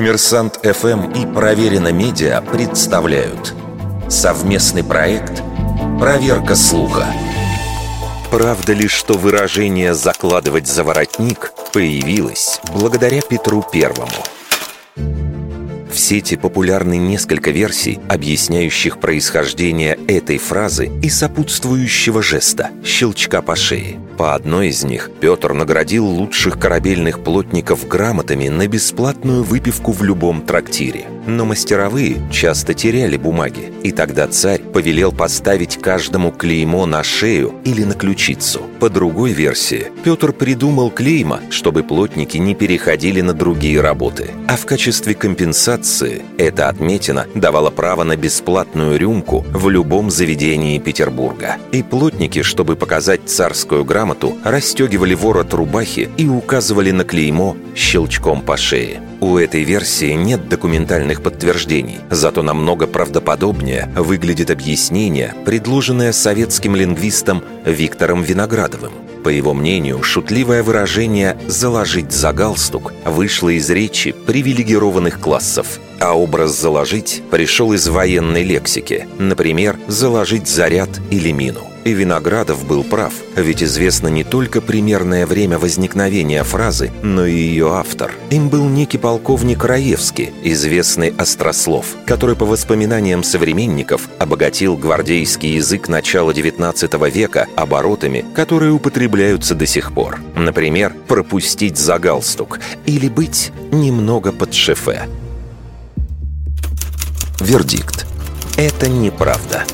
Коммерсант ФМ и Проверено Медиа представляют совместный проект «Проверка слуха». Правда ли, что выражение «закладывать за воротник» появилось благодаря Петру Первому? В сети популярны несколько версий, объясняющих происхождение этой фразы и сопутствующего жеста – щелчка по шее – по одной из них Петр наградил лучших корабельных плотников грамотами на бесплатную выпивку в любом трактире. Но мастеровые часто теряли бумаги, и тогда царь повелел поставить каждому клеймо на шею или на ключицу. По другой версии, Петр придумал клейма, чтобы плотники не переходили на другие работы. А в качестве компенсации эта отметина давала право на бесплатную рюмку в любом заведении Петербурга. И плотники, чтобы показать царскую грамоту, расстегивали ворот рубахи и указывали на клеймо щелчком по шее. У этой версии нет документальных подтверждений, зато намного правдоподобнее выглядит объяснение, предложенное советским лингвистом Виктором Виноградовым. По его мнению, шутливое выражение «заложить за галстук» вышло из речи привилегированных классов, а образ «заложить» пришел из военной лексики, например, «заложить заряд» или «мину». И Виноградов был прав, ведь известно не только примерное время возникновения фразы, но и ее автор. Им был некий полковник Раевский, известный острослов, который по воспоминаниям современников обогатил гвардейский язык начала XIX века оборотами, которые употребляются до сих пор. Например, «пропустить за галстук» или «быть немного под шефе». Вердикт. Это неправда.